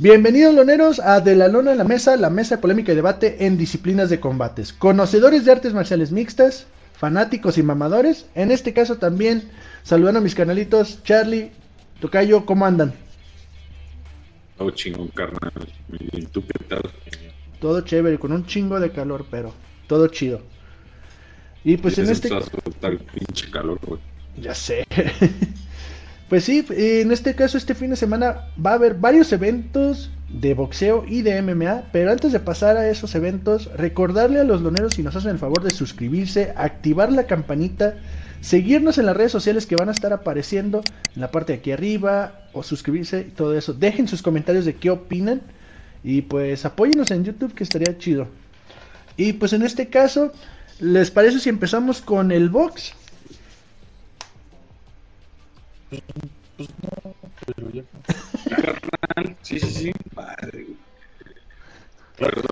Bienvenidos loneros a De la Lona en la Mesa, la mesa de polémica y debate en disciplinas de combates. Conocedores de artes marciales mixtas, fanáticos y mamadores. En este caso también saludando a mis canalitos. Charlie, Tocayo, ¿cómo andan? Todo chingón, carnal. ¿Y tú qué tal? Todo chévere, con un chingo de calor, pero todo chido. Y pues en este... pinche calor. Ya sé. Pues sí, en este caso este fin de semana va a haber varios eventos de boxeo y de MMA, pero antes de pasar a esos eventos, recordarle a los loneros si nos hacen el favor de suscribirse, activar la campanita, seguirnos en las redes sociales que van a estar apareciendo en la parte de aquí arriba, o suscribirse y todo eso. Dejen sus comentarios de qué opinan y pues apóyenos en YouTube que estaría chido. Y pues en este caso, ¿les parece si empezamos con el box? Pues no, pero ya. sí, sí, sí. Padre, Claro,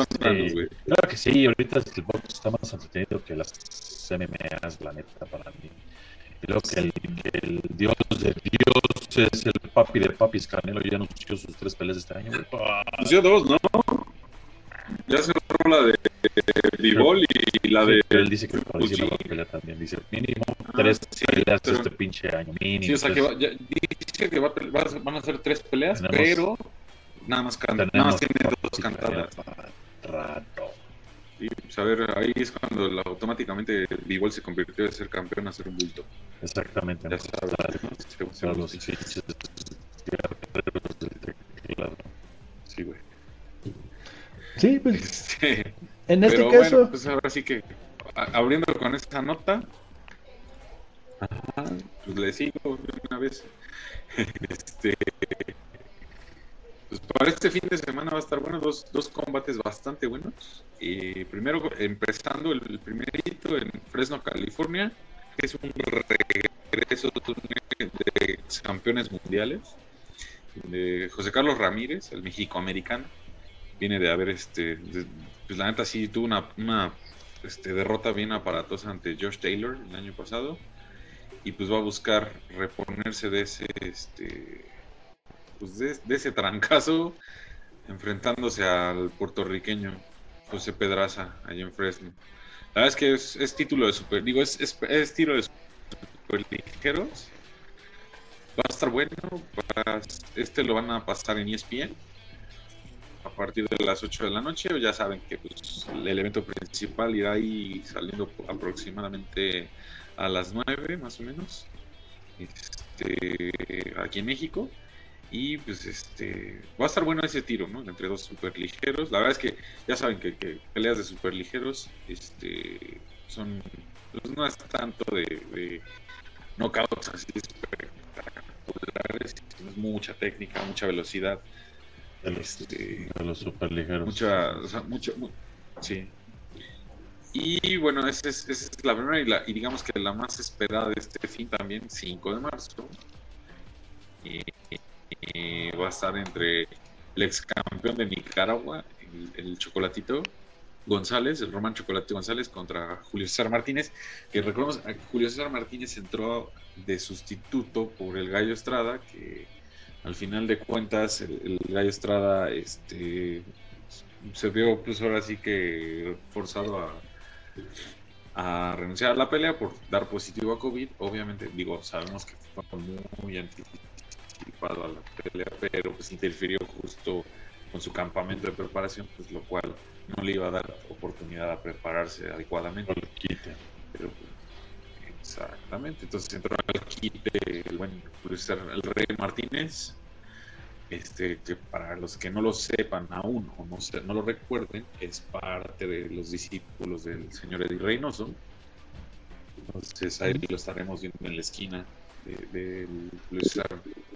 güey. claro que sí, ahorita el box está más entretenido que las MMAs, la neta, para mí. Luego que el, que el dios de dios es el papi de papis Canelo ya anunció sus tres peleas este año. Anunció dos, ¿no? Ya se la de Vivol y la de. él dice que por encima va a pelear también. Dice mínimo ah, tres peleas este pinche año. Mínimo. Sí, o sea, que va, ya, dice que va, va, van a ser tres peleas, pero nada más, can, nada más tiene dos cantadas. Rato. Y pues a ver, ahí es cuando la, automáticamente Vivol se convirtió de ser campeón a ser un bulto. Exactamente. Ya sabes, ¿no? Sí, güey. Sí, pues. Este, en este caso. Bueno, pues ahora sí que, abriendo con esta nota, pues le sigo una vez. Este. Pues para este fin de semana va a estar bueno, dos, dos combates bastante buenos. Y primero, empezando el primerito en Fresno, California, que es un regreso de campeones mundiales de José Carlos Ramírez, el mexicoamericano viene de haber, este, pues la neta sí tuvo una, una este, derrota bien aparatosa ante Josh Taylor el año pasado y pues va a buscar reponerse de ese, este, pues de, ese trancazo enfrentándose al puertorriqueño José Pedraza allá en Fresno. La verdad es que es, título de super, digo, es, es, tiro de super ligeros. Va a estar bueno. este lo van a pasar en ESPN a partir de las 8 de la noche. Ya saben que pues, el evento principal irá ahí saliendo aproximadamente a las 9 más o menos. Este, aquí en México. Y pues este va a estar bueno ese tiro, ¿no? Entre dos super ligeros. La verdad es que ya saben que, peleas de super ligeros este, son. Pues, no es tanto de, de knockouts así espectaculares, es mucha técnica, mucha velocidad de los, este, los super ligeros. Mucha, sí. Y bueno, esa es, la primera y, la, y, digamos que la más esperada de este fin también, 5 de marzo. Y, va a estar entre el ex campeón de Nicaragua, el, Chocolatito González, el Román Chocolate González contra Julio César Martínez, que recordemos, Julio César Martínez entró de sustituto por el Gallo Estrada, que al final de cuentas el, Gallo Estrada este se vio pues ahora sí que forzado a, a renunciar a la pelea por dar positivo a COVID. Obviamente, digo, sabemos que fue muy anticipado a la pelea, pero pues interfirió justo con su campamento de preparación, pues lo cual no le iba a dar oportunidad a prepararse adecuadamente. Pero, exactamente, entonces entró al quite el buen el Rey Martínez, este, que para los que no lo sepan aún o no, no lo recuerden, es parte de los discípulos del señor Eddie Reynoso. Entonces ahí lo estaremos viendo en la esquina del de, Luis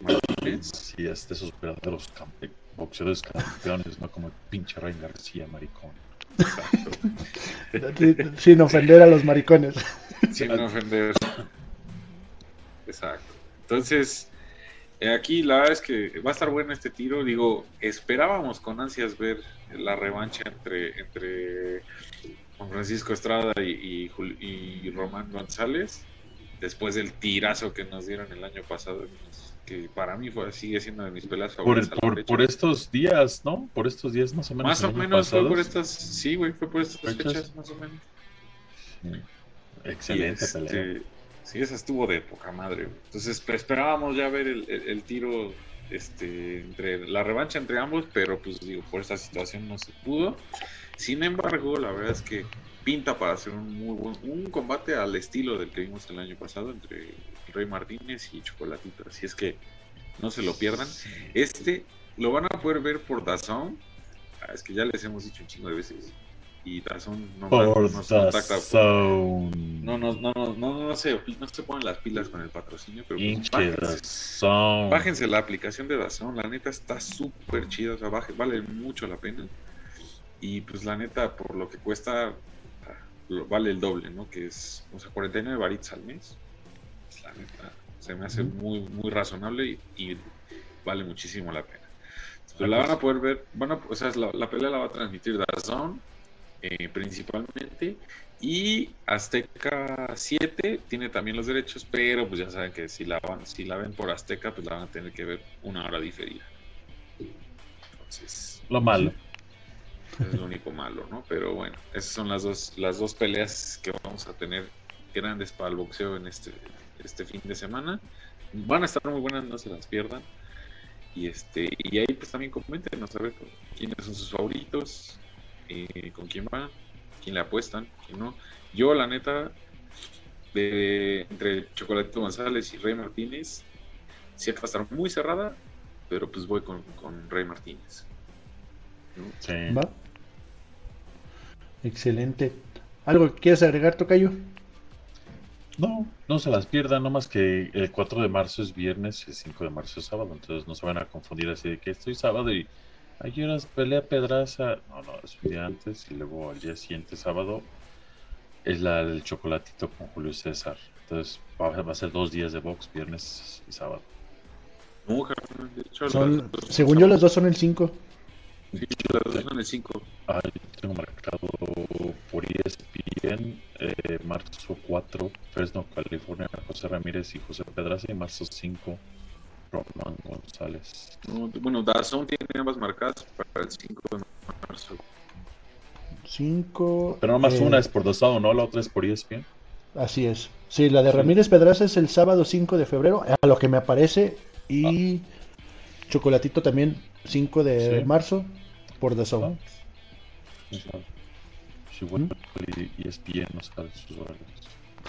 Martínez. Sí, es de esos verdaderos boxeadores campeones, no como el pinche Rey García, maricón. Sin ofender a los maricones. Sin ofender. Exacto. Entonces, eh, aquí la verdad es que va a estar bueno este tiro. Digo, esperábamos con ansias ver la revancha entre, entre Juan Francisco Estrada y, y, Román González después del tirazo que nos dieron el año pasado que para mí fue, sigue siendo de mis peleas favoritas. Por, por, estos días, ¿no? Por estos días más o menos. Más o menos fue por estas, sí, güey, fue por estas fechas, más o menos. Excelente este, pelea. Sí, esa estuvo de poca madre. Entonces esperábamos ya ver el, el, tiro, este, entre la revancha entre ambos, pero pues digo, por esta situación no se pudo. Sin embargo, la verdad es que pinta para hacer un muy buen un combate al estilo del que vimos el año pasado entre Rey Martínez y Chocolatito. Así es que no se lo pierdan. Este lo van a poder ver por Dazón. Ah, es que ya les hemos dicho un chingo de veces. Y Dazón no nos contacta. No, no, no, no, no, se, no se ponen las pilas con el patrocinio, pero pues bájense, la aplicación de Dazón. La neta está súper chida. O sea, vale mucho la pena. Y pues la neta, por lo que cuesta, vale el doble, ¿no? Que es, o sea, 49 varitas al mes. Pues, la neta, se me hace muy, muy razonable y, vale muchísimo la pena. Pues la van a poder ver, van a, o sea, la, pelea la va a transmitir Dazón eh, principalmente y Azteca 7 tiene también los derechos, pero pues ya saben que si la van, si la ven por Azteca, pues la van a tener que ver una hora diferida. Entonces, lo malo. Es lo único malo, ¿no? Pero bueno, esas son las dos, las dos peleas que vamos a tener grandes para el boxeo en este, este fin de semana. Van a estar muy buenas, no se las pierdan. Y este y ahí pues también comenten, a saber quiénes son sus favoritos, eh, con quién van, quién le apuestan, quién no. Yo la neta, de, entre Chocolatito González y Rey Martínez, sí va a estar muy cerrada, pero pues voy con, con Rey Martínez. Sí. ¿Va? Excelente. ¿Algo que quieras agregar, Tocayo? No, no se las pierdan, no más que el 4 de marzo es viernes y el 5 de marzo es sábado, entonces no se van a confundir así de que estoy sábado y hay horas pelea Pedraza. No, no, es un día antes y luego al día siguiente, sábado, es la del chocolatito con Julio César. Entonces va, a ser dos días de box, viernes y sábado. según yo, las dos son el 5. Sí, las dos son el 5. Ay, tengo marcado por ESPN eh, marzo 4, Fresno, California, José Ramírez y José Pedraza, y marzo 5, Román González. bueno, Dazón tiene ambas marcadas para el 5 de marzo. 5. Pero nomás eh, una es por Dazón, ¿no? La otra es por ESPN. Así es. Sí, la de Ramírez Pedraza es el sábado 5 de febrero, a lo que me aparece. Y ah. Chocolatito también 5 de marzo por Dazón. Ah. Si bueno, y ESPN no sabe sus horarios.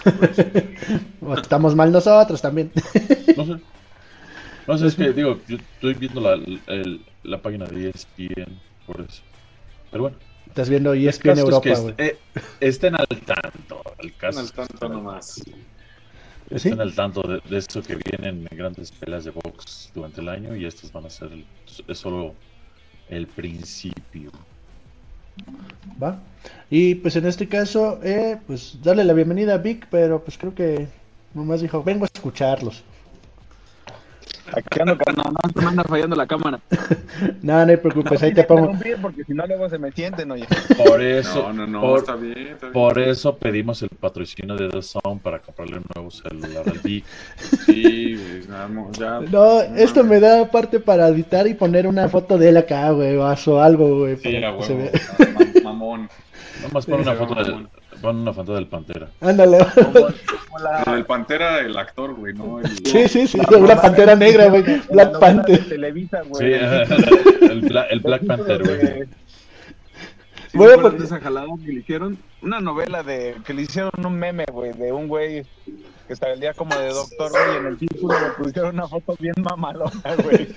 Estamos mal nosotros también. no sé. No sé, es que digo, yo estoy viendo la, la página de ESPN por eso. Pero bueno. Estás viendo ESPN Europa, güey. Eh, estén al tanto. El caso al tanto nomás. Estén al tanto de, de, esto que vienen grandes peleas de box durante el año y estos van a ser es solo el principio. Va. Y pues en este caso, eh, pues darle la bienvenida a Vic, pero pues creo que nomás dijo, vengo a escucharlos. Aquí ando, no, no, me anda fallando la cámara. no, no te preocupes, ahí te pongo. Porque si no, luego se me sienten, oye. Por eso, no, no, no, por, está, bien, está bien. por eso pedimos el patrocinio de The Sound para comprarle un nuevo celular al Vic. Sí, güey, ya. No, esto me da parte para editar y poner una foto de él acá, güey, o algo, güey. Sí, para que se vea. mamón. Nomás pon una foto de Pon una foto del Pantera. Ándale. La... El Pantera, el actor, güey, ¿no? El... Sí, sí, sí, una Pantera negra, güey. Black Panther. Televisa, güey. Sí, el, el Black Panther, güey. Sí, Voy a poner esa jalada que le hicieron una novela de que le hicieron un meme, güey, de un güey que salía como de doctor, güey, en el título le pusieron una foto bien mamalona, güey.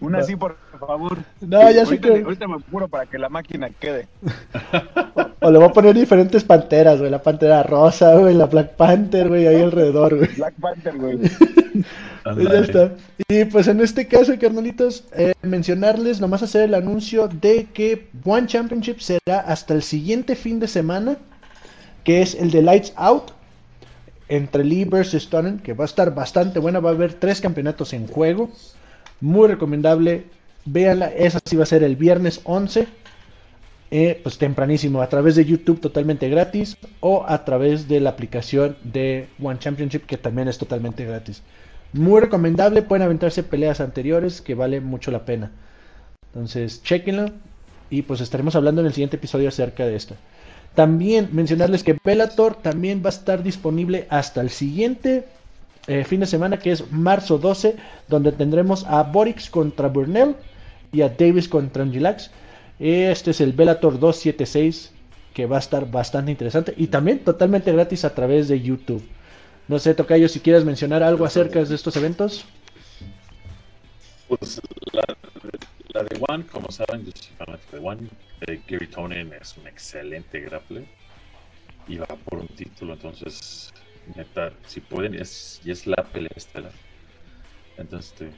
Una así, por favor. No, ya sé que. Ahorita me apuro para que la máquina quede. O le voy a poner diferentes panteras, güey. La pantera rosa, güey. La Black Panther, güey. Ahí alrededor, güey. Black Panther, güey. ya está. Y pues en este caso, carnalitos, eh, mencionarles, nomás hacer el anuncio de que One Championship será hasta el siguiente fin de semana, que es el de Lights Out, entre Lee versus Stunning, que va a estar bastante buena. Va a haber tres campeonatos en juego. Muy recomendable. Véanla, esa sí va a ser el viernes 11. Eh, pues tempranísimo, a través de YouTube totalmente gratis o a través de la aplicación de One Championship que también es totalmente gratis. Muy recomendable, pueden aventarse peleas anteriores que vale mucho la pena. Entonces, chequenlo y pues estaremos hablando en el siguiente episodio acerca de esto. También mencionarles que Bellator también va a estar disponible hasta el siguiente eh, fin de semana, que es marzo 12, donde tendremos a Borix contra Burnell y a Davis contra Angilax. Este es el Bellator 276, que va a estar bastante interesante y también totalmente gratis a través de YouTube. No sé, Tocayo, si quieres mencionar algo acerca de estos eventos. Pues la, de One, como saben, yo soy fanático de One. Gary Tonin es un excelente grappler y va por un título, entonces neta, si pueden, es, y es la pelea estelar. Entonces, este,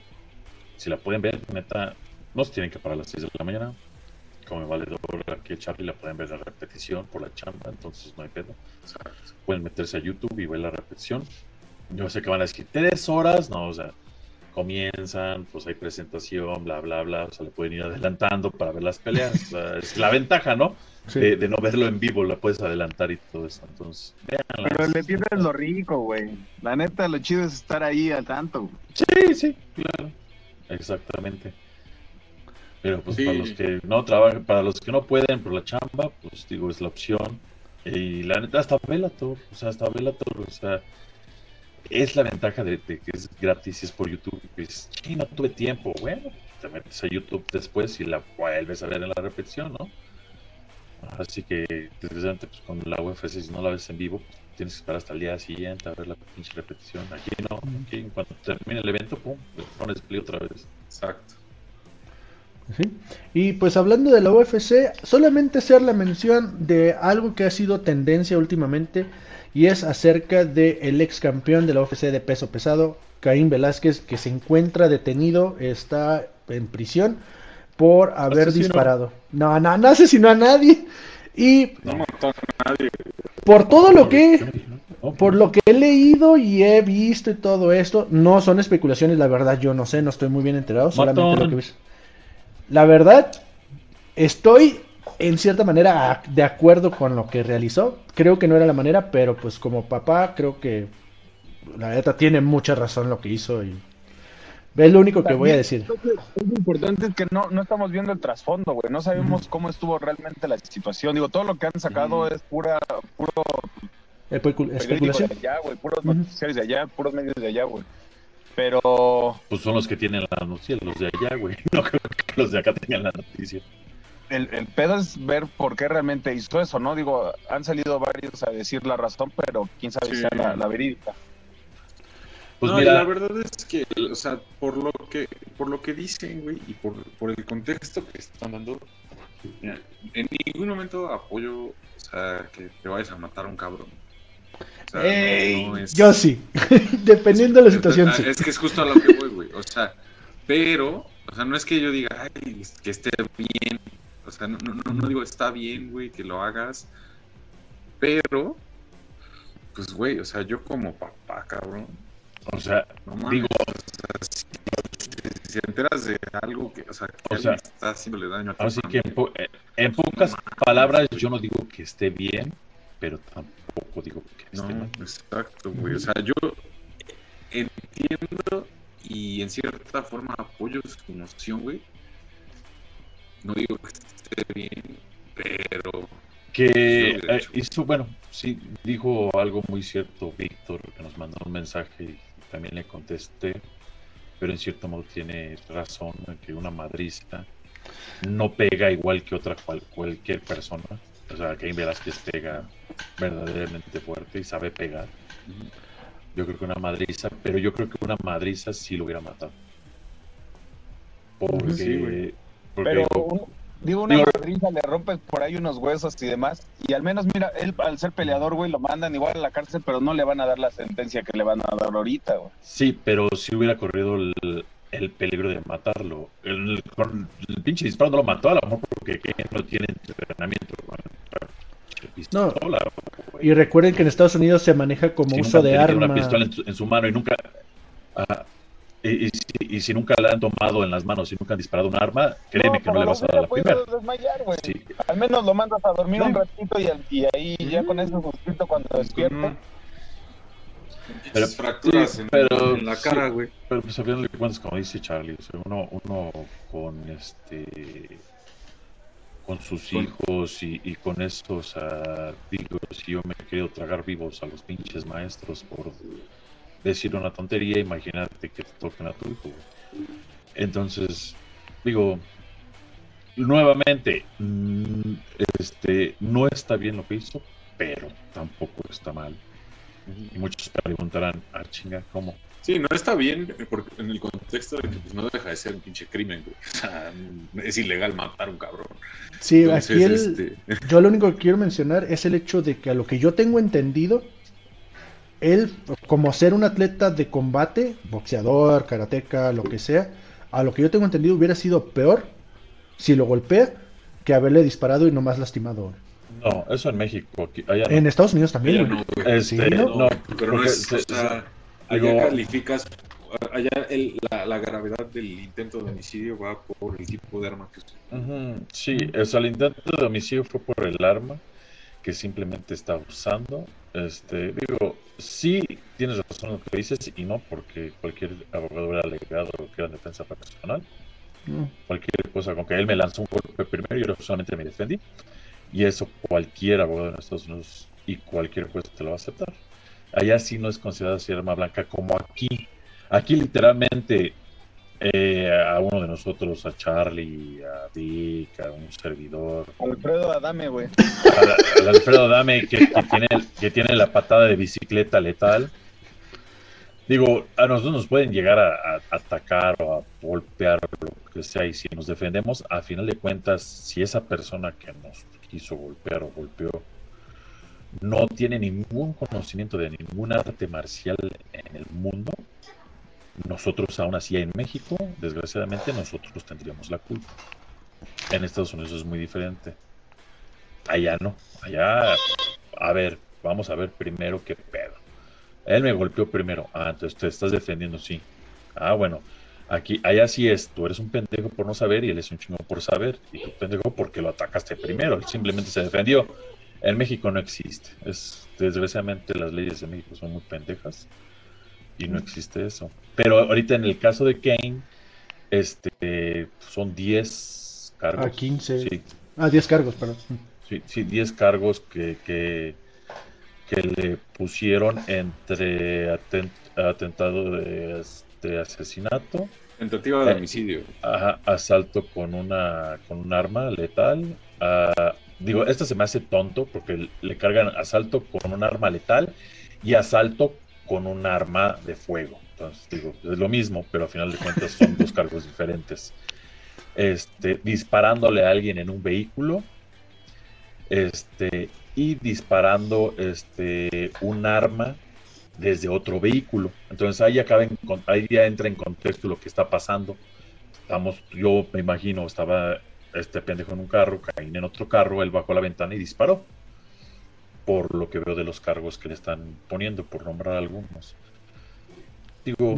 si la pueden ver, neta, no se tienen que parar a las 6 de la mañana. Como valedor aquí Charlie la pueden ver la repetición por la chamba, entonces no hay pedo. pueden meterse a YouTube y ver la repetición. Yo sé que van a decir tres horas, no, o sea, comienzan, pues hay presentación, bla, bla, bla, o sea, le pueden ir adelantando para ver las peleas. es la ventaja, ¿no? De, no verlo en vivo, la puedes adelantar y todo eso. Entonces, Pero le tienes lo rico, güey. La neta, lo chido es estar ahí al tanto. Sí, sí, claro. Exactamente. Pero pues para los que no trabajan, para los que no pueden por la chamba, pues digo, es la opción. Y la neta, hasta Velator, o sea, hasta Velator, o sea, es la ventaja de, que es gratis y es por YouTube. Y dices, no tuve tiempo. Bueno, te metes a YouTube después y la vuelves a ver en la repetición, ¿no? Así que, desgraciadamente, pues con la UFC, si no la ves en vivo, pues, tienes que esperar hasta el día siguiente a ver la pinche repetición. Aquí no, aquí en cuanto termine el evento, pum, pones play otra vez. Exacto. Y pues hablando de la UFC, solamente hacer la mención de algo que ha sido tendencia últimamente y es acerca del el ex campeón de la UFC de peso pesado, Caín Velázquez, que se encuentra detenido, está en prisión por haber disparado. No, no, no asesinó a nadie. Y no mató a nadie. por todo lo que por lo que he leído y he visto y todo esto, no son especulaciones, la verdad yo no sé, no estoy muy bien enterado, solamente lo que La verdad, estoy en cierta manera de acuerdo con lo que realizó. Creo que no era la manera, pero pues como papá creo que la neta tiene mucha razón lo que hizo y es lo único que voy a decir. Es importante es que no, no estamos viendo el trasfondo, güey. No sabemos cómo estuvo realmente la situación. Digo, todo lo que han sacado es pura, puro especulación. De allá, güey. Puros noticiarios de allá, puros medios de allá, güey. Pero. Pues son los que tienen la noticia, los de allá, güey. No creo que los de acá tengan la noticia el, el, pedo es ver por qué realmente hizo eso, ¿no? Digo, han salido varios a decir la razón, pero quién sabe si sea la, la verídica. Pues mira, la verdad es que, o sea, por lo que, por lo que dicen, güey, y por, por el contexto que están dando, en ningún momento apoyo, o sea, que te vayas a matar a un cabrón. O sea, Yo sí, dependiendo de la situación, sí. Es que es justo a lo que voy, güey. O sea, pero, o sea, no es que yo diga, ay, que esté bien o sea, no, no, no digo está bien, güey, que lo hagas. Pero, pues, güey, o sea, yo como papá, cabrón. O sea, digo. si, enteras de algo que, o sea, que está haciéndole daño a tu Así que en, eh, en, pocas palabras, yo no digo que esté bien, pero tampoco digo que esté no, Exacto, güey. O sea, yo entiendo y en cierta forma apoyo su emoción, güey. No digo que esté bien, pero... Que eh, hizo, bueno, sí, dijo algo muy cierto Víctor, que nos mandó un mensaje y también le contesté, pero en cierto modo tiene razón, que una madrista no pega igual que otra cual, cualquier persona. O sea, que Velázquez pega verdaderamente fuerte y sabe pegar. Yo creo que una madriza, pero yo creo que una madriza sí lo hubiera matado. Porque pero, digo, una madriza le rompes por ahí unos huesos y demás. Y al menos, mira, él al ser peleador, güey, lo mandan igual a la cárcel, pero no le van a dar la sentencia que le van a dar ahorita, güey. Sí, pero si hubiera corrido el, peligro de matarlo. El, pinche disparo no lo mató, a lo mejor porque no tiene entrenamiento. No. Y recuerden que en Estados Unidos se maneja como uso de arma. una pistola en su, mano y nunca. Y, y, si, nunca la han tomado en las manos y nunca han disparado un arma, créeme que no le vas a dar la primera. Desmayar, Al menos lo mandas a dormir un ratito y, y ahí ya con eso justito cuando despierte. Pero, fracturas en, pero, en, la cara, güey. pero pues a final de cuentas, como dice Charlie, o sea, uno, uno con este con sus hijos y, y, con sea, digo, si yo me he querido tragar vivos a los pinches maestros por decir una tontería, imagínate que te toquen a tu hijo. Entonces, digo, nuevamente, mm, este, no está bien lo que hizo, pero tampoco está mal. Y muchos preguntarán, ah, chinga, ¿cómo? Sí, no está bien porque en el contexto de que pues, no deja de ser un pinche crimen, güey. O sea, es ilegal matar a un cabrón. Sí, aquí este, yo lo único que quiero mencionar es el hecho de que a lo que yo tengo entendido, él, como ser un atleta de combate, boxeador, karateca, lo que sea, a lo que yo tengo entendido hubiera sido peor si lo golpea que haberle disparado y no más lastimado. No, eso en México. En Estados Unidos también. No, este, no, pero no es, allá calificas, allá la, gravedad del intento de homicidio va por el tipo de arma que es. Sí, o sea, el intento de homicidio fue por el arma que simplemente está usando. Este, digo, sí tienes razón en lo que dices y no porque cualquier abogado hubiera alegado que era defensa personal. Cualquier cosa, con que él me lanzó un golpe primero y yo solamente me defendí. Y eso cualquier abogado en Estados Unidos y cualquier juez te lo va a aceptar. Allá sí no es considerada así arma blanca como aquí. Aquí literalmente eh, a uno de nosotros, a Charlie, a Dick, a un servidor. Alfredo Adame, güey. Al Alfredo Adame que, tiene, que tiene la patada de bicicleta letal. Digo, a nosotros nos pueden llegar a, atacar o a golpear o lo que sea, y si nos defendemos, a final de cuentas, si esa persona que nos quiso golpear o golpeó no tiene ningún conocimiento de ningún arte marcial en el mundo, nosotros aún así en México, desgraciadamente, nosotros tendríamos la culpa. En Estados Unidos es muy diferente. Allá no. Allá, a ver, vamos a ver primero qué pedo. Él me golpeó primero. Ah, entonces te estás defendiendo, sí. Ah, bueno. Aquí, allá sí es, tú eres un pendejo por no saber y él es un chingo por saber. Y tú pendejo porque lo atacaste primero. Él simplemente se defendió. En México no existe. Es, desgraciadamente las leyes de México son muy pendejas y no existe eso. Pero ahorita en el caso de Kane, este, son 10 cargos. Ah, 15. Sí. Ah, 10 cargos, perdón. Sí, sí 10 cargos que, que, que, le pusieron entre atentado de, asesinato. Tentativa de eh, homicidio. asalto con una con un arma letal. Uh, digo, esto se me hace tonto porque le cargan asalto con un arma letal y asalto con un arma de fuego. Entonces, digo, es lo mismo, pero al final de cuentas son dos cargos diferentes. Este, disparándole a alguien en un vehículo, este, y disparando este, un arma desde otro vehículo. Entonces ahí, acaba ahí ya entra en contexto lo que está pasando. Estamos, yo me imagino, estaba este pendejo en un carro, Caín en otro carro, él bajó la ventana y disparó. Por lo que veo de los cargos que le están poniendo, por nombrar algunos. Digo,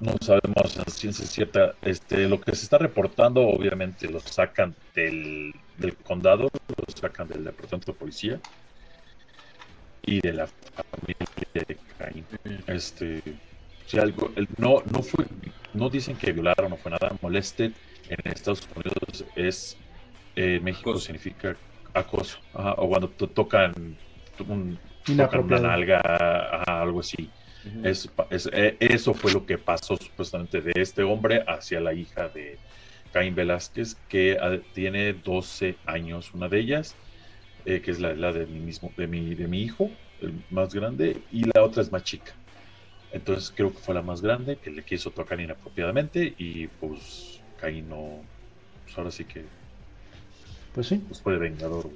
no sabemos a ciencia cierta. Este, lo que se está reportando, obviamente, lo sacan del, del condado, lo sacan del departamento de policía y de la familia de Caín. Este, si algo, no, no fue, no dicen que violaron, no fue nada. Molested en Estados Unidos es, eh, México significa acoso, o cuando tocan, un, tocan una nalga, algo así. Eh, eso fue lo que pasó supuestamente de este hombre hacia la hija de Caín Velázquez, que ah, tiene 12 años, una de ellas, eh, que es la, la, de, mi mismo, de, mi, de mi hijo, el más grande, y la otra es más chica. Entonces creo que fue la más grande, que le quiso tocar inapropiadamente y pues Caín no, pues ahora sí que... Pues sí. Pues fue vengador,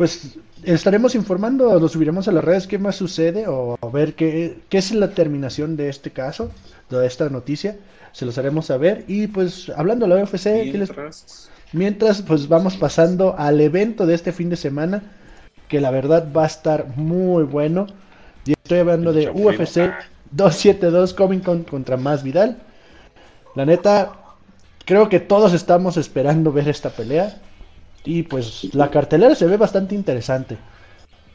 pues estaremos informando, lo subiremos a las redes qué más sucede o a ver qué, qué es la terminación de este caso, de esta noticia. Se los haremos saber. Y pues hablando de la UFC, mientras... mientras pues vamos pasando al evento de este fin de semana, que la verdad va a estar muy bueno. Y estoy hablando de UFC 272 Comic Con contra Más Vidal. La neta, creo que todos estamos esperando ver esta pelea. Y pues la cartelera se ve bastante interesante.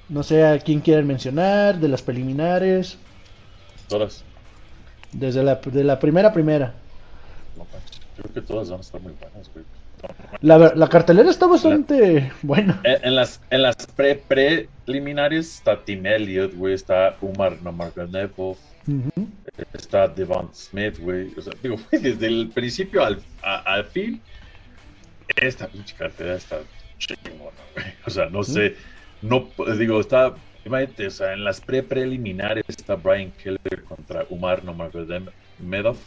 No sé a quién quieren mencionar, de las preliminares. Todas. Desde la, de la primera primera. No, creo que todas van a estar muy buenas, güey. La, la, cartelera está bastante buena. En, las, en las pre preliminares está Tim Elliott, güey, está Umar Nurmagomedov, uh está Devon Smith, güey. O sea, digo, desde el principio al, al fin, esta pinche cartelera está chingona, güey. O sea, no sé, no, digo, está, imagínate, o sea, en las pre-preliminares está Brian Keller contra Umar Nurmagomedov,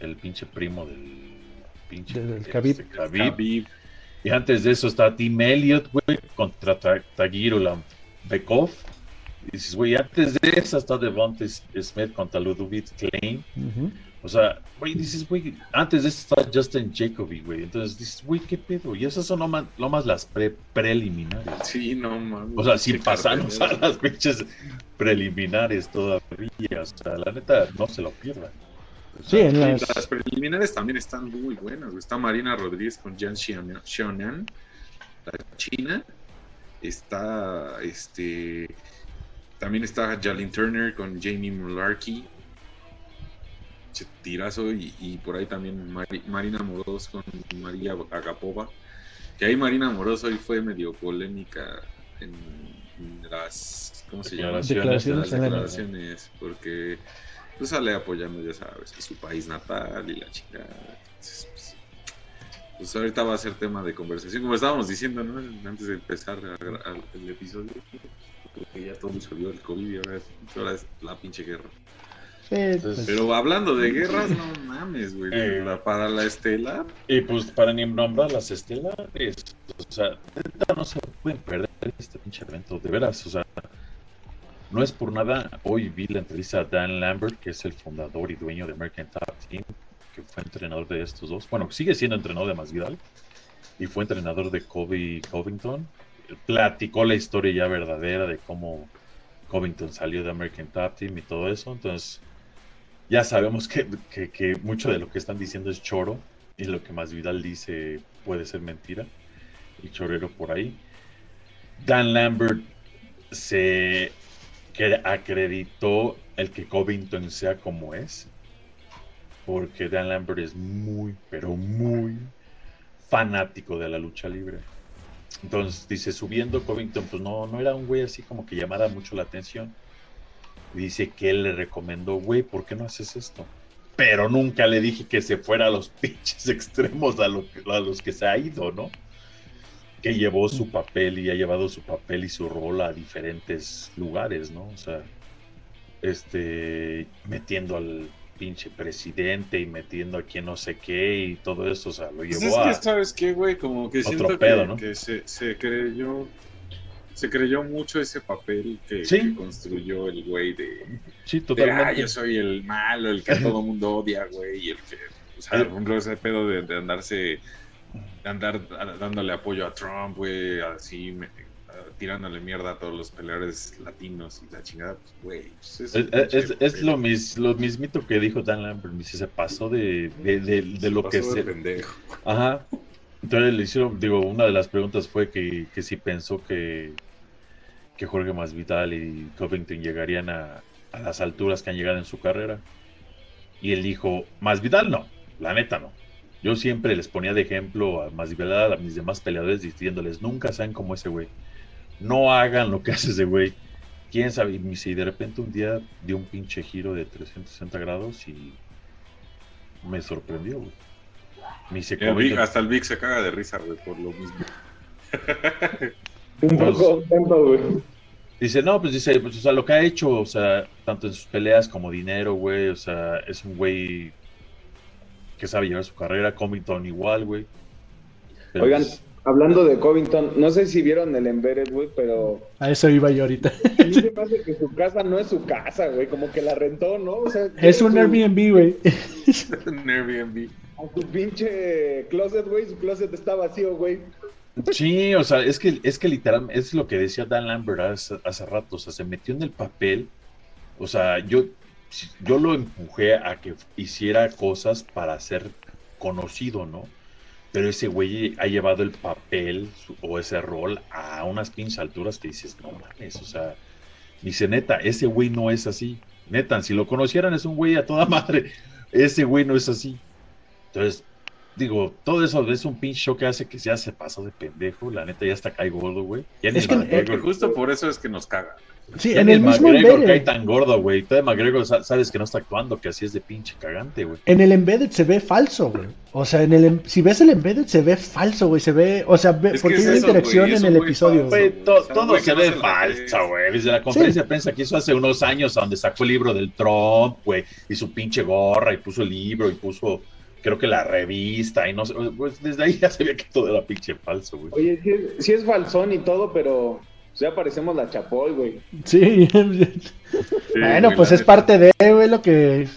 el pinche primo del pinche del Khabib. Khabib. Y antes de eso está Tim Elliott, güey, contra Tagir Bekov. Y dices, güey, antes de eso está Devontae Smith contra Ludovic Klein. O sea, güey, dices, güey, antes de eso está Justin Jacoby, güey. Entonces dices, güey, ¿qué pedo? Y esas son nomás, nomás las pre preliminares. Sí, no mames. O sea, sin pasarnos a las pinches preliminares todavía. O sea, la neta, no se lo pierdan. Sí, en las... preliminares también están muy buenas. Está Marina Rodríguez con Jan Xiaonan, la china. Está este. También está Jalin Turner con Jamie Mularkey. Tirazo. Y, por ahí también Marina Moros con María Agapova. Que ahí Marina Moros hoy fue medio polémica en, las. ¿Cómo se llama? Declaraciones. declaraciones porque pues sale apoyando, ya sabes, su país natal y la chica. Pues, pues, ahorita va a ser tema de conversación, como estábamos diciendo, ¿no? Antes de empezar el episodio, porque ya todo se olvidó el COVID y ahora es, la pinche guerra. Pues. Pero hablando de guerras, no mames, güey. Eh. para la estela. Y pues para ni nombrar las estelares, o sea, no se pueden perder este pinche evento, de veras, o sea, no es por nada, hoy vi la entrevista a Dan Lambert, que es el fundador y dueño de American Top Team, que fue entrenador de estos dos. Bueno, sigue siendo entrenador de Masvidal y fue entrenador de Kobe Covington. Platicó la historia ya verdadera de cómo Covington salió de American Top Team y todo eso. Entonces, ya sabemos que, que, mucho de lo que están diciendo es choro y lo que Masvidal dice puede ser mentira y chorero por ahí. Dan Lambert se acreditó el que Covington sea como es. Porque Dan Lambert es muy, pero muy fanático de la lucha libre. Entonces dice, subiendo Covington, pues no, no era un güey así como que llamara mucho la atención. Dice que él le recomendó, güey, ¿por qué no haces esto? Pero nunca le dije que se fuera a los pinches extremos a, a los que se ha ido, ¿no? que llevó su papel y ha llevado su papel y su rol a diferentes lugares, ¿no? O sea, este, metiendo al pinche presidente y metiendo a quien no sé qué y todo eso, o sea, lo pues llevó es que, ¿Sabes qué, güey? Como que siento que, se, se, creyó se creyó mucho ese papel que, construyó el güey de, sí, totalmente. ah, yo soy el malo, el que todo el mundo odia, güey, y el que, o sea, eh, ese pedo de, de andarse andar dándole apoyo a Trump, güey, así tirándole mierda a todos los peleadores latinos y la chingada, pues, güey. Pues, es, es, lo, mis, lo mismito que dijo Dan Lambert, se pasó de, de, de, lo que se... pendejo. Ajá. Entonces le hicieron, digo, una de las preguntas fue que, que si pensó que, que Jorge Masvidal y Covington llegarían a, a las alturas que han llegado en su carrera. Y él dijo, Masvidal no, la neta no. Yo siempre les ponía de ejemplo a Masvidal, a mis demás peleadores, diciéndoles, nunca sean como ese güey. No hagan lo que hace ese güey. Quién sabe, y si de repente un día dio un pinche giro de 360 grados y me sorprendió, güey. Hasta el Vic se caga de risa, güey, por lo mismo. un poco contento, güey. Dice, no, pues dice, pues, o sea, lo que ha hecho, o sea, tanto en sus peleas como dinero, güey, o sea, es un güey que sabe llevar su carrera. Covington igual, güey. Oigan, pues, hablando de Covington, no sé si vieron el Embedded, güey, pero... A eso iba yo ahorita. A mí me parece que su casa no es su casa, güey, como que la rentó, ¿no? O sea, es un Airbnb, güey. un Airbnb. A su pinche closet, güey, su closet está vacío, güey. Sí, o sea, es que, es que literal, es lo que decía Dan Lambert hace, rato, o sea, se metió en el papel, o sea, yo, yo lo empujé a que hiciera cosas para ser conocido, ¿no? pero ese güey ha llevado el papel o ese rol a unas pinches alturas que dices, no mames, o sea, dice neta, ese güey no es así. Neta, si lo conocieran es un güey a toda madre, ese güey no es así. Entonces, digo, todo eso es un pinche show que hace que ya se pasó de pendejo, la neta ya está cae gordo, güey. Es que, justo por eso es que nos caga. Sí, en el mismo McGregor cae tan gordo, güey. Todo McGregor sabes que no está actuando, que así es de pinche cagante, güey. En el Embedded se ve falso, güey. O sea, en el em, si ves el Embedded se ve falso, güey. Se ve, o sea, porque hay una interacción en el episodio. todo se ve falso, güey. Desde la conferencia de prensa que hizo hace unos años, donde sacó el libro del Trump, güey, y su pinche gorra, y puso el libro, y puso creo que la revista y no sé, pues desde ahí ya se ve que todo era pinche falso, güey. Oye, sí, sí es falsón y todo, pero ya parecemos la Chapoy, güey. Sí. bueno, pues es parte de, güey, lo que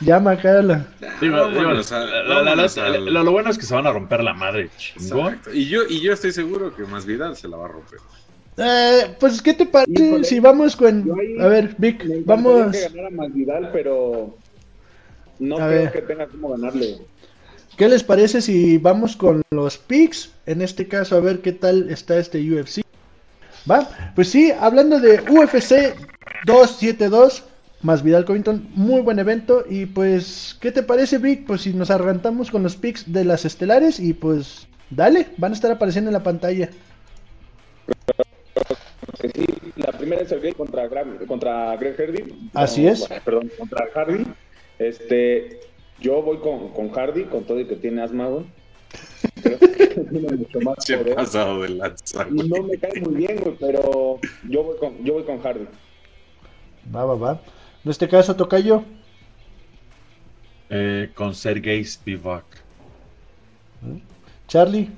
llama acá la... lo, bueno es que se van a romper la madre, chingón. Y yo, y yo estoy seguro que más Vidal se la va a romper. Eh, pues, ¿qué te parece si vamos con... a ver, Vic, vamos... Que ganar a Masvidal, pero no creo que tenga cómo ganarle. ¿Qué les parece si vamos con los picks? En este caso, a ver qué tal está este UFC. ¿Va? Pues sí, hablando de UFC 272 más Vidal Covington, muy buen evento. Y pues, ¿qué te parece, Vic? Pues si nos arrancamos con los picks de las estelares y pues, dale, van a estar apareciendo en la pantalla. Sí, la primera es el gay contra, contra Greg Hardy. Así es. Perdón, contra Hardy. Este, yo voy con, con Hardy, con todo y que tiene asma, güey. Creo que tiene mucho más poder. pasado de lanza, No me cae muy bien, güey, pero yo voy con, yo voy con Hardy. Va, va, va. En este caso, toca yo. Eh, con Sergei Spivak. Charlie.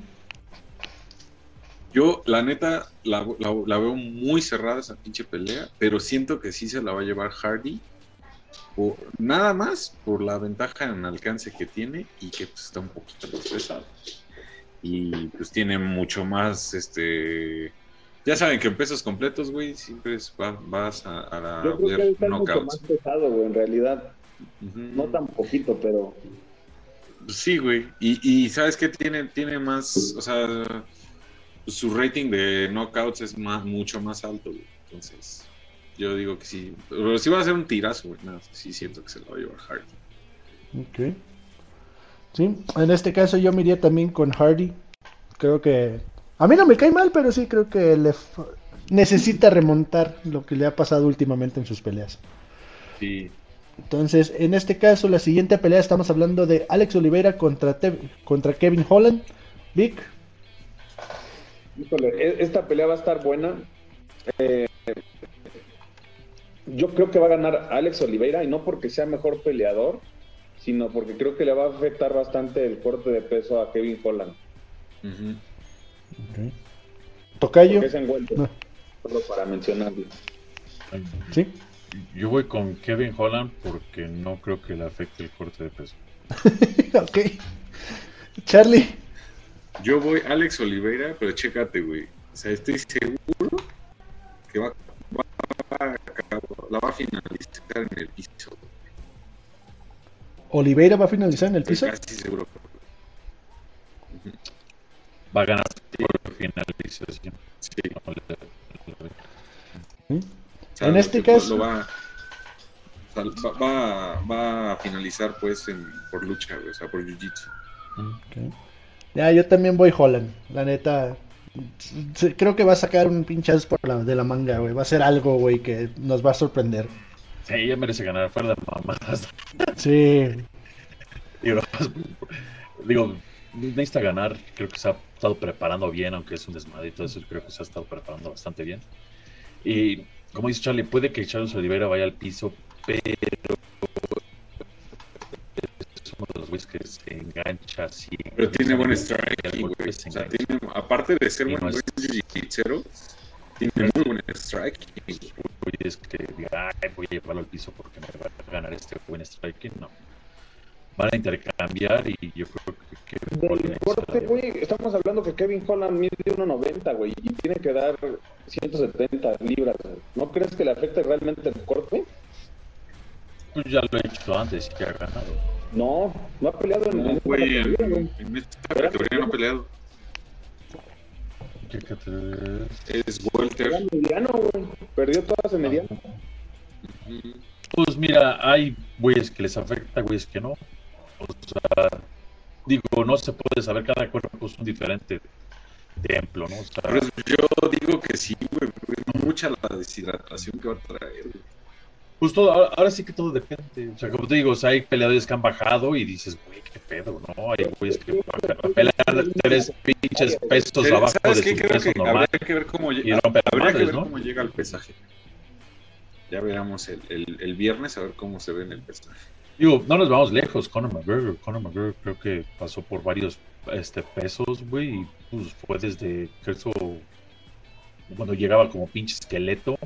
Yo, la neta, la, la, veo muy cerrada esa pinche pelea, pero siento que sí se la va a llevar Hardy nada más por la ventaja en alcance que tiene y que pues, está un poquito más pesado. Y pues tiene mucho más, este... Ya saben que en pesos completos, güey, siempre vas a, a la Yo creo que está mucho más pesado, güey, en realidad. No tan poquito, pero... Sí, güey. Y, y sabes que tiene, tiene más, o sea, su rating de knockouts es más, mucho más alto, güey. Entonces, yo digo que sí. Pero sí va a ser un tirazo, güey. No, sí siento que se lo va a llevar Hardy. Ok. Sí, en este caso yo me iría también con Hardy. Creo que. A mí no me cae mal, pero sí creo que le necesita remontar lo que le ha pasado últimamente en sus peleas. Sí. Entonces, en este caso, la siguiente pelea estamos hablando de Alex Oliveira contra, contra Kevin Holland. Vic. Híjole, e-, esta pelea va a estar buena. Eh, yo creo que va a ganar Alex Oliveira y no porque sea mejor peleador, sino porque creo que le va a afectar bastante el corte de peso a Kevin Holland. Tocayo. Es solo para mencionarlo. ¿Sí? Yo voy con Kevin Holland porque no creo que le afecte el corte de peso. ok. Charlie. Yo voy Alex Oliveira, pero chécate, güey. O sea, estoy seguro que va la va a finalizar en el piso. ¿Oliveira va a finalizar en el piso? casi seguro. Va a ganar por finalización. Sí. en este caso. Va, va, va, a finalizar pues en, por lucha, o sea, por jiu-jitsu. Ya, yo también voy Holland. La neta, Creo que va a sacar un pinchazo por la, de la manga, güey. Va a ser algo, güey, que nos va a sorprender. Sí, ella merece ganar fuera de mamadas. Sí. Digo, necesita ganar. Creo que se ha estado preparando bien, aunque es un todo eso. Creo que se ha estado preparando bastante bien. Y como dice Charlie, puede que Charles Oliveira vaya al piso, pero güeyes que se engancha así. Pero tiene buen strike, güey. O sea, tiene, aparte de ser buen jiu tiene muy buen strike. Es que diga, voy a llevarlo al piso porque me va a ganar este buen strike. No. Van a intercambiar y yo creo que. Del corte, güey, estamos hablando que Kevin Holland mide 1.90, güey, y tiene que dar 170 libras. ¿No crees que le afecte realmente el corte? Pues ya lo he hecho antes y que ha ganado. No, no ha peleado en, No, en- güey, en, en esta categoría no ha peleado. ¿Qué categoría es? Es Welter. Era mediano, güey. Perdió todas en mediano. Ujú. Pues mira, hay güeyes que les afecta, güeyes que no. O sea, digo, no se puede saber, cada cuerpo es un diferente templo, ¿no? O sea, Pero yo digo que sí, güey. Es mucha la deshidratación que va a traer, güey. Pues todo, ahora, ahora sí que todo depende. O sea, como te digo, o sea, hay peleadores que han bajado y dices, güey, qué pedo, ¿no? Hay güeyes que bajan a pelear tres pinches pesos Pero, abajo de ¿Sabes qué? su Creo peso que normal. habría que ver cómo, lle- y rompe habría que ver ¿no? cómo llega el pesaje. Ya veremos el, el, el viernes a ver cómo se ve en el pesaje. Digo, no nos vamos lejos. Conor McGregor, Conor McGregor creo que pasó por varios este, pesos, güey, y pues fue desde que eso, cuando llegaba como pinche esqueleto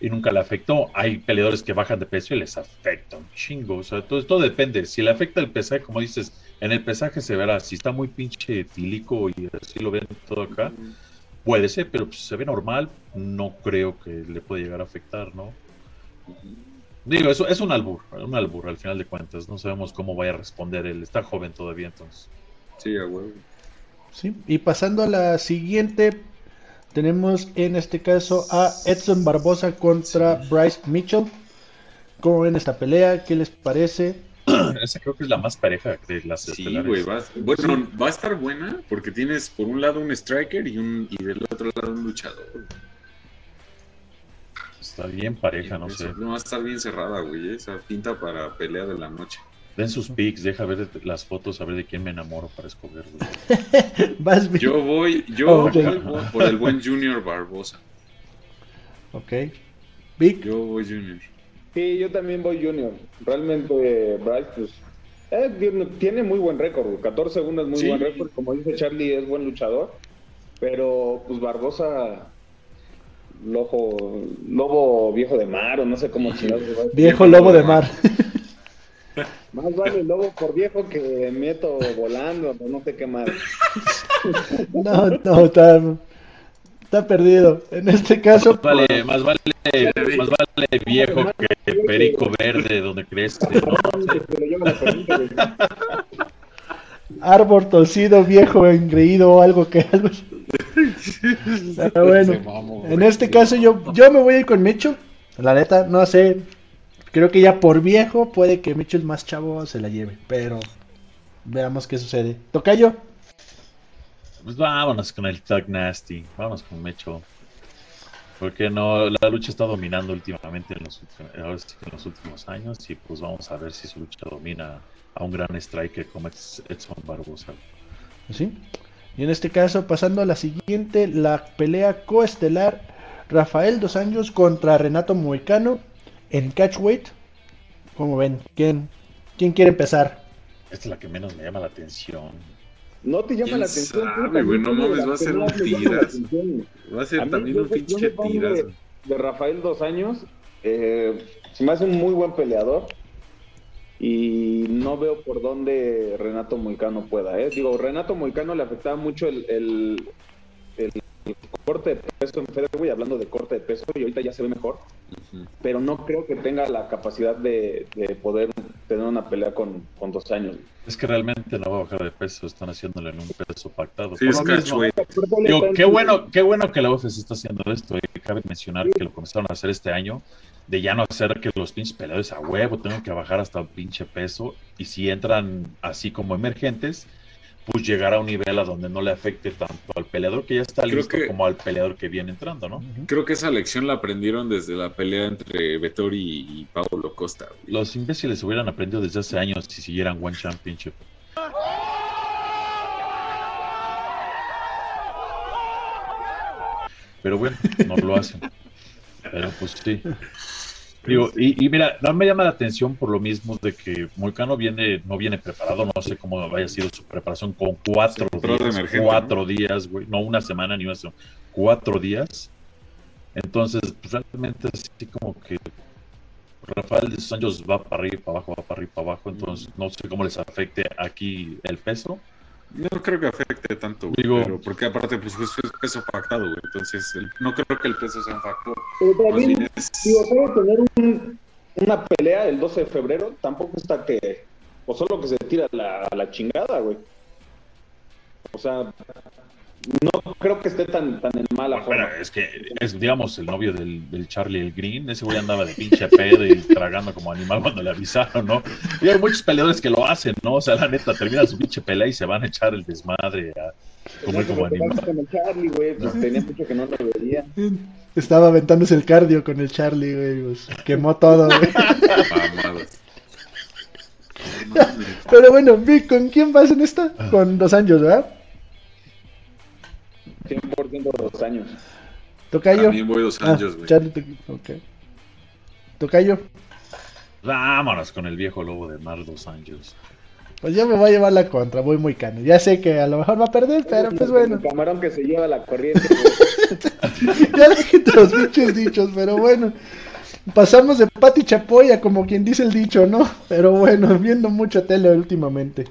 y nunca le afectó. Hay peleadores que bajan de peso y les afecta un chingo. O sea, todo, todo depende. Si le afecta el pesaje, como dices, en el pesaje se verá. Si está muy pinche tílico y así lo ven todo acá, puede ser, pero pues, se ve normal. No creo que le pueda llegar a afectar, ¿no? Digo, eso es un albur, un albur al final de cuentas. No sabemos cómo vaya a responder él. Está joven todavía, entonces. Sí, a huevo. Sí, y pasando a la siguiente, tenemos en este caso a Edson Barbosa contra Bryce Mitchell. ¿Cómo ven esta pelea? ¿Qué les parece? Esa creo que es la más pareja de las Sí, estelares. güey, va, bueno, va a estar buena porque tienes por un lado un striker y un y del otro lado un luchador. Está bien pareja, no sé. No va a estar bien cerrada, güey. Esa pinta para pelea de la noche. Den sus pics, deja ver las fotos, a ver de quién me enamoro para escoger. güey. Vas bien. Yo voy, yo Ok. voy por el buen Junior Barbosa. Ok. Vic, Yo voy Junior. Sí, yo también voy Junior. Realmente, Bryce, pues, eh, tiene- tiene muy buen récord. güey. 14 segundos es muy Sí. buen récord. Como dice Charlie, es buen luchador. Pero, pues, Barbosa, lobo, lobo viejo de mar, o no sé cómo chingados. decir. viejo lobo de mar. Más vale lobo por viejo que meto volando, o no sé qué más. No, no, está, está perdido. En este caso, Más vale, más vale, más vale viejo que perico verde donde crece. ¿no? Pero yo me lo permito, güey. árbol torcido, viejo, engreído o algo que algo. Pero bueno, en este caso yo, yo me voy a ir con Mitchell. La neta, no sé. Creo que ya por viejo puede que Mitchell más chavo se la lleve. Pero veamos qué sucede. Tocayo. Pues vámonos con el Tug Nasty, vámonos con Mecho. Porque no, la lucha está dominando últimamente en los, en los últimos años y pues vamos a ver si su lucha domina a un gran striker como Eds- Edson Barbosa. ¿Sí? Y en este caso, pasando a la siguiente, la pelea coestelar Rafael Dos Anjos contra Renato Moicano en catchweight. ¿Cómo ven? ¿Quién, ¿Quién quiere empezar? Esta es la que menos me llama la atención. No te llama ¿Quién la atención. sabe, güey? No mames, va a ser un me llama la tiras. atención. Va a A ser mí, también yo un pinche tiras. de, güey. de Rafael dos años. Eh, se me hace un muy buen peleador. Y no veo por dónde Renato Moicano pueda. ¿eh? Digo, Renato Moicano le afectaba mucho el, el, el- el corte de peso en Featherweight, hablando de corte de peso, y ahorita ya se ve mejor. Pero no creo que tenga la capacidad de, de poder tener una pelea con, con dos años. Es que realmente no va a bajar de peso, están haciéndolo en un peso pactado. Sí, es mismo. Digo, qué bueno, qué bueno que la UFC está haciendo esto. eh. Cabe mencionar que lo comenzaron a hacer este año, de ya no hacer que los pinches peleadores a huevo tengan que bajar hasta un pinche peso. Y si entran así como emergentes, pues llegar a un nivel a donde no le afecte tanto al peleador que ya está Creo listo que- como al peleador que viene entrando, ¿no? Creo que esa lección la aprendieron desde la pelea entre Vettori y Paulo Costa. güey. Los imbéciles hubieran aprendido desde hace años si siguieran One Championship. Pero bueno, no lo hacen. Pero pues sí. Digo, y, y mira, no me llama la atención por lo mismo de que Moicano viene, no viene preparado, no sé cómo haya sido su preparación con cuatro días, cuatro días, güey, no una semana ni una semana, cuatro días. Entonces, pues, realmente así como que Rafael de Santos va para arriba, para abajo, va para arriba, para abajo, entonces no sé cómo les afecte aquí el peso. No creo que afecte tanto, güey, Digo- pero porque aparte pues es peso pactado, güey. Entonces el- no creo que el peso sea un factor. Pero Más también, es- digo, tener un- una pelea el 12 de febrero, tampoco está que, o solo que se tira la, la chingada, güey. O sea, no creo que esté tan, tan en mala forma. es que es, digamos, el novio del, del, Charlie el Green, ese güey andaba de pinche pedo y tragando como animal cuando le avisaron, ¿no? Y hay muchos peleadores que lo hacen, ¿no? O sea, la neta, termina su pinche pelea y se van a echar el desmadre a comer como animal. Con el Charlie, güey, pues tenía mucho que no lo veía. Estaba aventándose el cardio con el Charlie, güey, pues, quemó todo, güey. Pero bueno, Vic, ¿con quién vas en esta? Con dos años, ¿verdad? 100% dos años. Tocayo. También voy dos Ah, años, güey. Ok. Tocayo. Vámonos con el viejo lobo de mar dos años. Pues yo me voy a llevar la contra, voy muy cano. Ya sé que a lo mejor va a perder, pero pues bueno. El camarón que se lleva la corriente. Ya dejen los bichos dichos, pero bueno. Pasamos de Pati Chapoya, como quien dice el dicho, ¿no? Pero bueno, viendo mucha tele últimamente.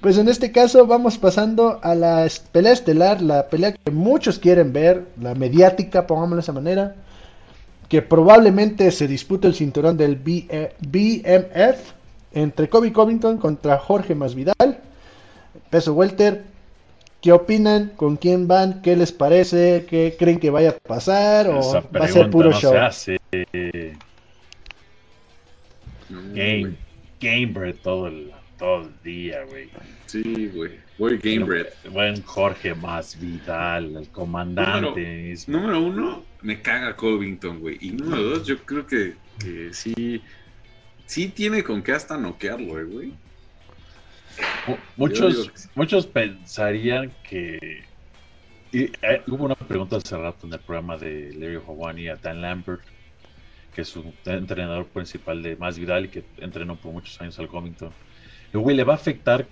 Pues en este caso vamos pasando a la pelea estelar, la pelea que muchos quieren ver, la mediática, pongámoslo de esa manera, que probablemente se dispute el cinturón del B- BMF entre Kobe Covington contra Jorge Masvidal, peso welter. ¿Qué opinan? ¿Con quién van? ¿Qué les parece? ¿Qué creen que vaya a pasar? ¿O Esa va a ser puro no show? se hace. Game, güey. game bread todo el, todo el día, güey. Sí, güey. Voy Game Bread. Buen Jorge Masvidal, el comandante. es- Número uno, me caga Covington, güey. Y número dos, yo creo que, que sí. Sí tiene con qué hasta noquearlo, eh, güey. Muchos, que muchos pensarían que. y, eh, hubo una pregunta hace rato en el programa de Larry Hawani a Dan Lambert, que es un entrenador principal de Masvidal y que entrenó por muchos años al Covington. El güey le va a afectar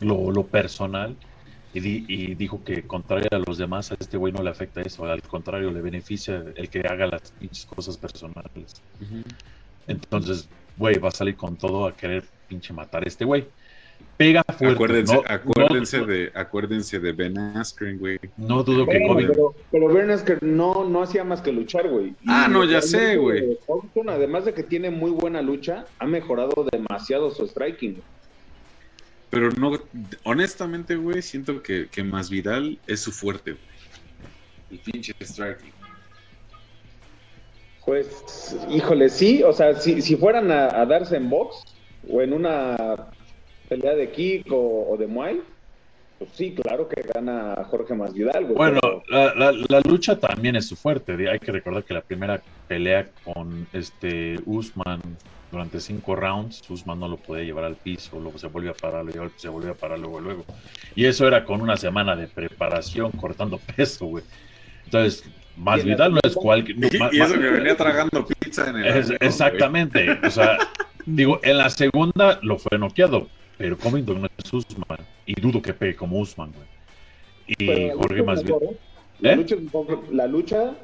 lo, lo personal y, di- y dijo que contrario a los demás, a este güey no le afecta eso, al contrario, le beneficia el que haga las pinches cosas personales. Entonces, güey, va a salir con todo a querer pinche matar a este güey. Pega fuerte. Acuérdense, no- acuérdense no- de, acuérdense de Ben Askren, güey. No dudo que Bueno, Covington. pero, pero Bernasker no, no hacía más que luchar, güey. Ah, Y no, ya sé, güey. Además de que tiene muy buena lucha, ha mejorado demasiado su striking. Pero no, honestamente, güey, siento que, que Masvidal es su fuerte, güey. El pinche striking. Pues, híjole, sí, o sea, si, si fueran a, a darse en box o en una pelea de kick o, o de muay, pues sí, claro que gana Jorge Masvidal. Bueno, pero- la, la- la lucha también es su fuerte. Hay que recordar que la primera pelea con este Usman durante cinco rounds, Usman no lo podía llevar al piso, luego se volvió a parar, piso, se volvió a parar luego, luego. Y eso era con una semana de preparación, cortando peso, güey. Entonces, Masvidal no es cualquier... Y, eso que venía tragando pizza en el Es- avión, güey. exactamente. O sea, digo, en la segunda lo fue noqueado, pero Covington no es Usman. Y dudo que pegue como Usman, güey. Y Jorge Masvidal. mejor, ¿eh? La, ¿Eh? lucha es mejor que- la lucha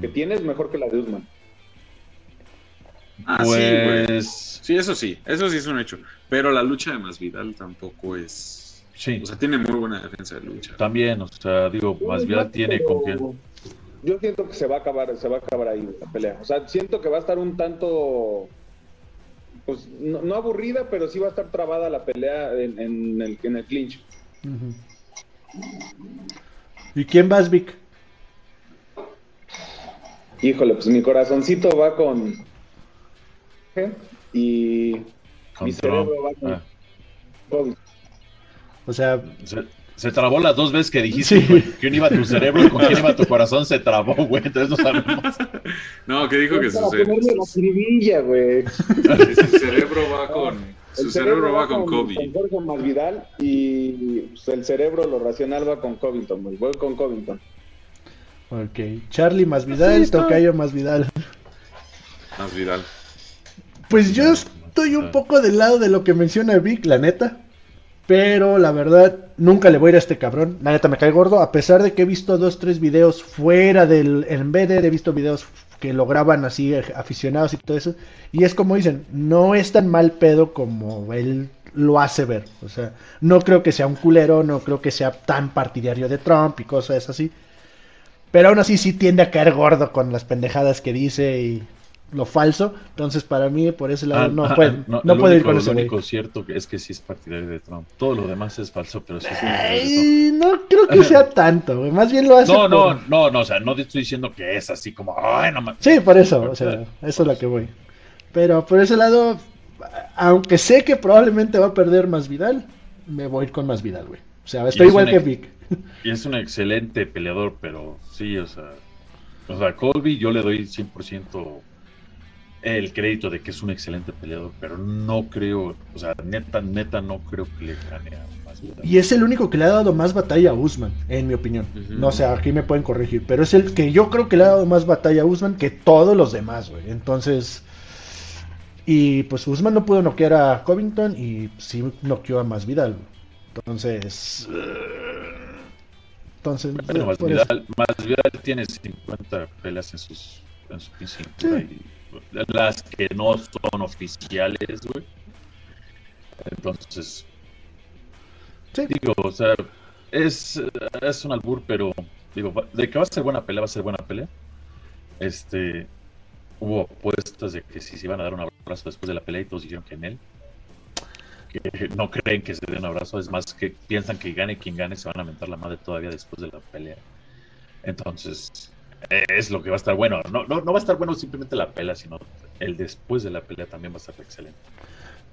que Mm. tiene es mejor que la de Usman. Ah, sí. Pues Sí, eso sí, eso sí es un hecho. Pero la lucha de Masvidal tampoco es. sí, O sea, tiene muy buena defensa de lucha. también, o sea, digo, Masvidal tiene Pero con quién. Yo siento que se va a acabar, se va a acabar ahí la pelea. O sea, siento que va a estar un tanto, pues, no, no aburrida, pero sí va a estar trabada la pelea en, en el, en el clinch. ¿Y quién vas, Vic? Híjole, pues mi corazoncito va con y con mi Trump. cerebro va con Ah. O sea, se, trabó las dos veces que dijiste Sí. quién iba tu cerebro y con quién iba tu corazón, se trabó, güey, entonces no sabemos. No, que dijo que Para su, ce- ponerle la jiribilla, güey. que su cerebro va con. Su El cerebro va con Kobe. Con Jorge Masvidal y pues, el cerebro, lo racional, va con Covington. güey. Voy con Covington. ok. Charlie más Vidal, Tocayo más Vidal. Masvidal. Pues yo estoy un poco del lado de lo que menciona Vic, la neta. Pero la verdad, nunca le voy a ir a este cabrón. La neta me cae gordo. A pesar de que he visto dos, tres videos fuera del embedded, he visto videos que lo graban así, eh, aficionados y todo eso. Y es como dicen, no es tan mal pedo como él lo hace ver. O sea, no creo que sea un culero, no creo que sea tan partidario de Trump y cosas así. Pero aún así sí tiende a caer gordo con las pendejadas que dice y lo falso. Entonces, para mí, por ese lado, Ah, no, ah, puede, no, no lo puede ir con Lo ese güey. único cierto es que sí es partidario de Trump. Todo lo demás es falso, pero sí es. Ay, no creo que sea tanto, güey. Más bien lo hace. No, no, por- no, no, o sea, no te estoy diciendo que es así como, ay, no ma-". Sí, por eso, o sea, eso es lo que voy. Pero por ese lado, aunque sé que probablemente va a perder más Vidal, me voy con más Vidal, güey. O sea, estoy es igual que Vic. Y es un excelente peleador, pero sí, o sea, o sea, Colby yo le doy 100% el crédito de que es un excelente peleador, pero no creo, o sea, neta, neta, no creo que le gane a Masvidal. Y es el único que le ha dado más batalla a Usman, en mi opinión. No sé, aquí me pueden corregir, pero es el que yo creo que le ha dado más batalla a Usman que todos los demás, güey. Entonces, y pues Usman no pudo noquear a Covington y sí noqueó a Masvidal. Entonces, entonces, Bueno. Masvidal, Masvidal tiene 50 peleas en sus en su pinche cintura Sí. y las que no son oficiales, güey. Entonces, Sí. digo, o sea, es, es un albur, pero digo, de que va a ser buena pelea, va a ser buena pelea. Este, hubo apuestas de que si se iban a dar un abrazo después de la pelea y todos dijeron que en él. Que no creen que se den un abrazo, es más que piensan que gane quien gane, se van a mentar la madre todavía después de la pelea. Entonces, es lo que va a estar bueno. No, no, no va a estar bueno simplemente la pelea, sino el después de la pelea también va a estar excelente.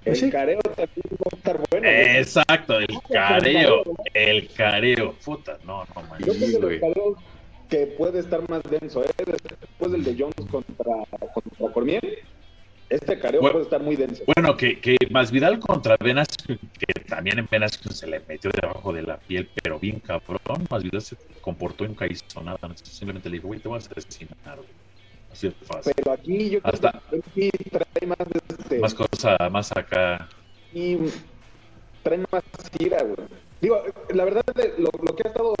El Sí. careo también va a estar bueno. Exacto, el careo, el careo. Puta, no, no, man. Yo creo que güey. careos que puede estar más denso, ¿eh? después del de Jones contra, contra Cormier, este careo Bueno. puede estar muy denso. Bueno, que, que Masvidal contra Askren, que también en Askren se le metió debajo de la piel, pero bien cabrón. Masvidal se comportó hizo nada. ¿no? Simplemente le dijo, güey, te voy a asesinar, güey. Así de fácil. Pero aquí yo creo Hasta- que aquí trae más este, Más cosa, más acá. y trae más ira, güey. Digo, la verdad, lo, lo que ha estado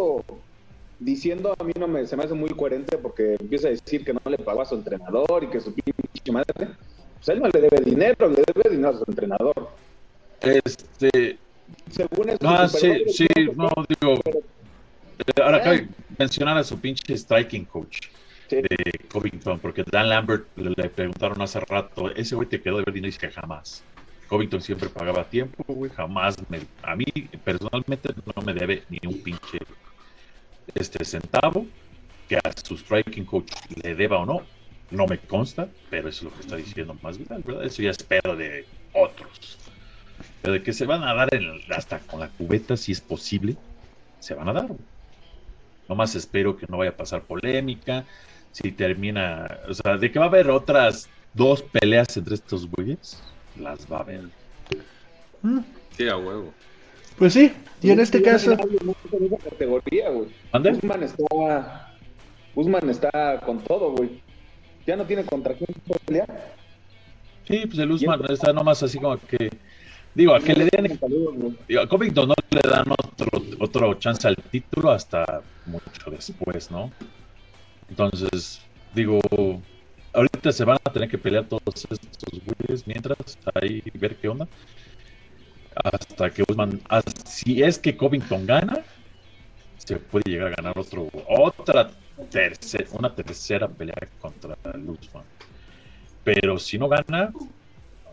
diciendo a mí no me, se me hace muy coherente porque empieza a decir que no le pagó a su entrenador y que su pinche madre. Pues él no le debe dinero, le debe dinero a su entrenador. Este, Según eso, no, su sí, sí, no, digo, eh, ahora cabe mencionar a su pinche striking coach. sí. de Covington, porque Dan Lambert le, le preguntaron hace rato, ese güey te quedó de ver dinero y dice que jamás. Covington siempre pagaba tiempo, güey, jamás me, a mí personalmente no me debe ni un pinche este centavo, que a su striking coach le deba o no, no me consta, pero eso es lo que está diciendo más vital, ¿verdad? Eso ya espero de otros. Pero de que se van a dar en el- hasta con la cubeta, si es posible, se van a dar. Nomás espero que no vaya a pasar polémica, si termina, o sea, de que va a haber otras dos peleas entre estos güeyes, las va a haber. Mm, Sí, a huevo. Pues sí, y en este caso, categoría, güey. ¿Mande? Usman está, Usman está con todo, güey. Ya no tiene contra quién pelear. Sí, pues el Usman está nomás así como que, digo, a que le den, digo, a Covington no le dan otro, otro chance al título hasta mucho después, ¿no? Entonces, digo, ahorita se van a tener que pelear todos estos güeyes mientras ahí ver qué onda. Hasta que Usman, ah, si es que Covington gana, se puede llegar a ganar otro, otra tercera, una tercera pelea contra el Usman. Pero si no gana,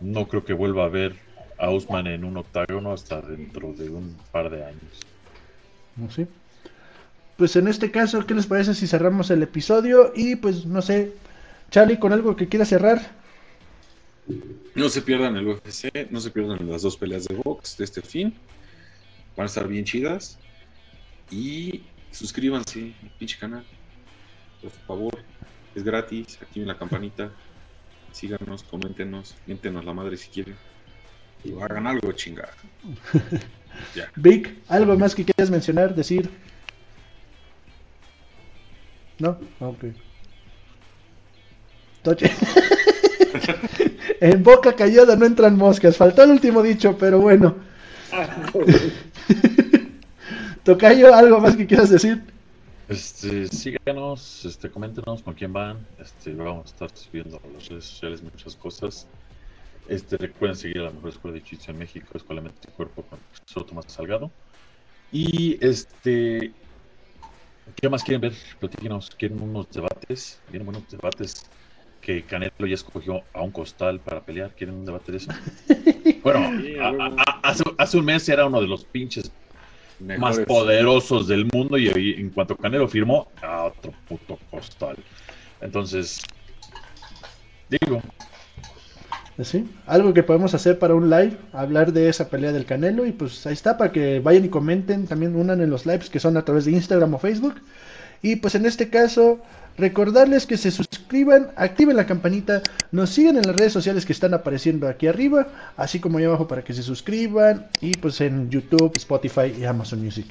no creo que vuelva a ver a Usman en un octágono hasta dentro de un par de años. no sé. Pues en este caso, ¿qué les parece si cerramos el episodio? Y pues no sé, Charlie, con algo que quiera cerrar. No se pierdan el UFC, no se pierdan las dos peleas de box de este fin. Van a estar bien chidas. Y suscríbanse al pinche canal. Por favor. Es gratis. Activen la campanita. Síganos, coméntenos, miéntenos la madre si quieren. Y hagan algo, chingada. Vic, ¿algo más que quieras mencionar, decir? ¿No? Ok. Toche. en boca callada no entran moscas. Faltó el último dicho, pero bueno. Tocayo, ¿algo más que quieras decir? Este, síganos, este, coméntenos con quién van. Este, vamos a estar subiendo a las redes sociales muchas cosas. Este, recuerden seguir a la mejor escuela de jiu en México, Escuela Mente y Cuerpo con el profesor Tomás Salgado. Y este, ¿qué más quieren ver? Platíquenos, quieren unos debates, vienen buenos debates que Canelo ya escogió a un costal para pelear. ¿Quieren un debate de eso? bueno, hace, un mes era uno de los pinches más poderosos del mundo y en cuanto Canelo firmó, a otro puto costal. Entonces, digo. ¿Sí? Algo que podemos hacer para un live, hablar de esa pelea del Canelo y pues ahí está para que vayan y comenten, también unan en los lives que son a través de Instagram o Facebook. Y pues en este caso, recordarles que se suscriban, activen la campanita, nos sigan en las redes sociales que están apareciendo aquí arriba, así como ahí abajo para que se suscriban y pues en YouTube, Spotify y Amazon Music.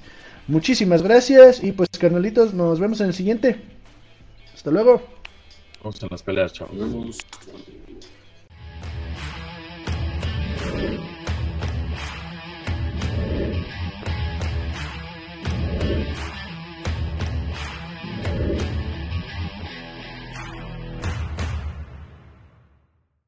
Muchísimas gracias y pues carnalitos, nos vemos en el siguiente. Hasta luego. Vamos a las peleas, chao.